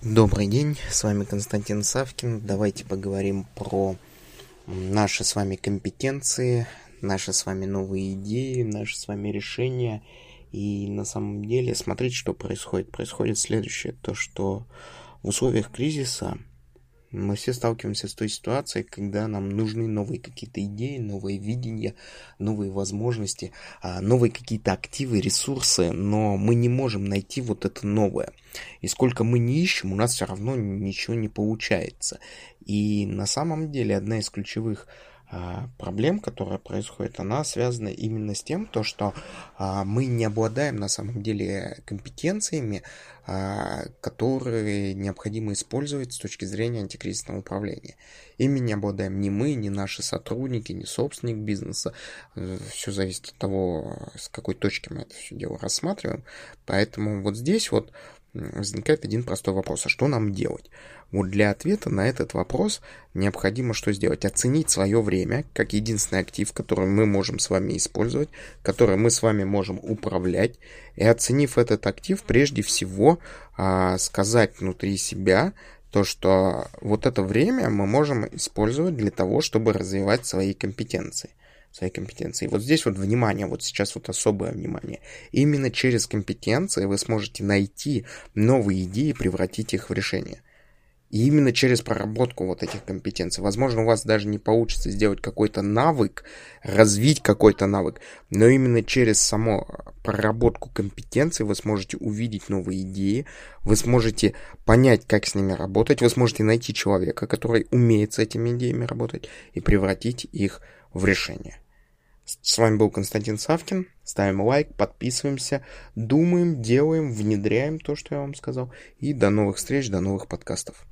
Добрый день, с вами Константин Савкин. Давайте поговорим про наши с вами компетенции, наши с вами новые идеи, наши с вами решения. И на самом деле смотрите, что происходит. Происходит следующее, то что в условиях кризиса мы все сталкиваемся с той ситуацией, когда нам нужны новые какие-то идеи, новые видения, новые возможности, а, новые какие-то активы, ресурсы, но мы не можем найти вот это новое. И сколько мы не ищем, у нас все равно ничего не получается. И на самом деле одна из ключевых проблем, которая происходит, она связана именно с тем, то, что а, мы не обладаем на самом деле компетенциями, а, которые необходимо использовать с точки зрения антикризисного управления. Ими не обладаем ни мы, ни наши сотрудники, ни собственник бизнеса. Все зависит от того, с какой точки мы это все дело рассматриваем. Поэтому вот здесь вот возникает один простой вопрос, а что нам делать? Вот для ответа на этот вопрос необходимо что сделать? Оценить свое время как единственный актив, который мы можем с вами использовать, который мы с вами можем управлять. И оценив этот актив, прежде всего а, сказать внутри себя, то, что вот это время мы можем использовать для того, чтобы развивать свои компетенции своей компетенции. И вот здесь вот внимание, вот сейчас вот особое внимание. Именно через компетенции вы сможете найти новые идеи и превратить их в решение. И именно через проработку вот этих компетенций. Возможно, у вас даже не получится сделать какой-то навык, развить какой-то навык, но именно через саму проработку компетенций вы сможете увидеть новые идеи, вы сможете понять, как с ними работать, вы сможете найти человека, который умеет с этими идеями работать, и превратить их в решение. С вами был Константин Савкин. Ставим лайк, подписываемся, думаем, делаем, внедряем то, что я вам сказал. И до новых встреч, до новых подкастов.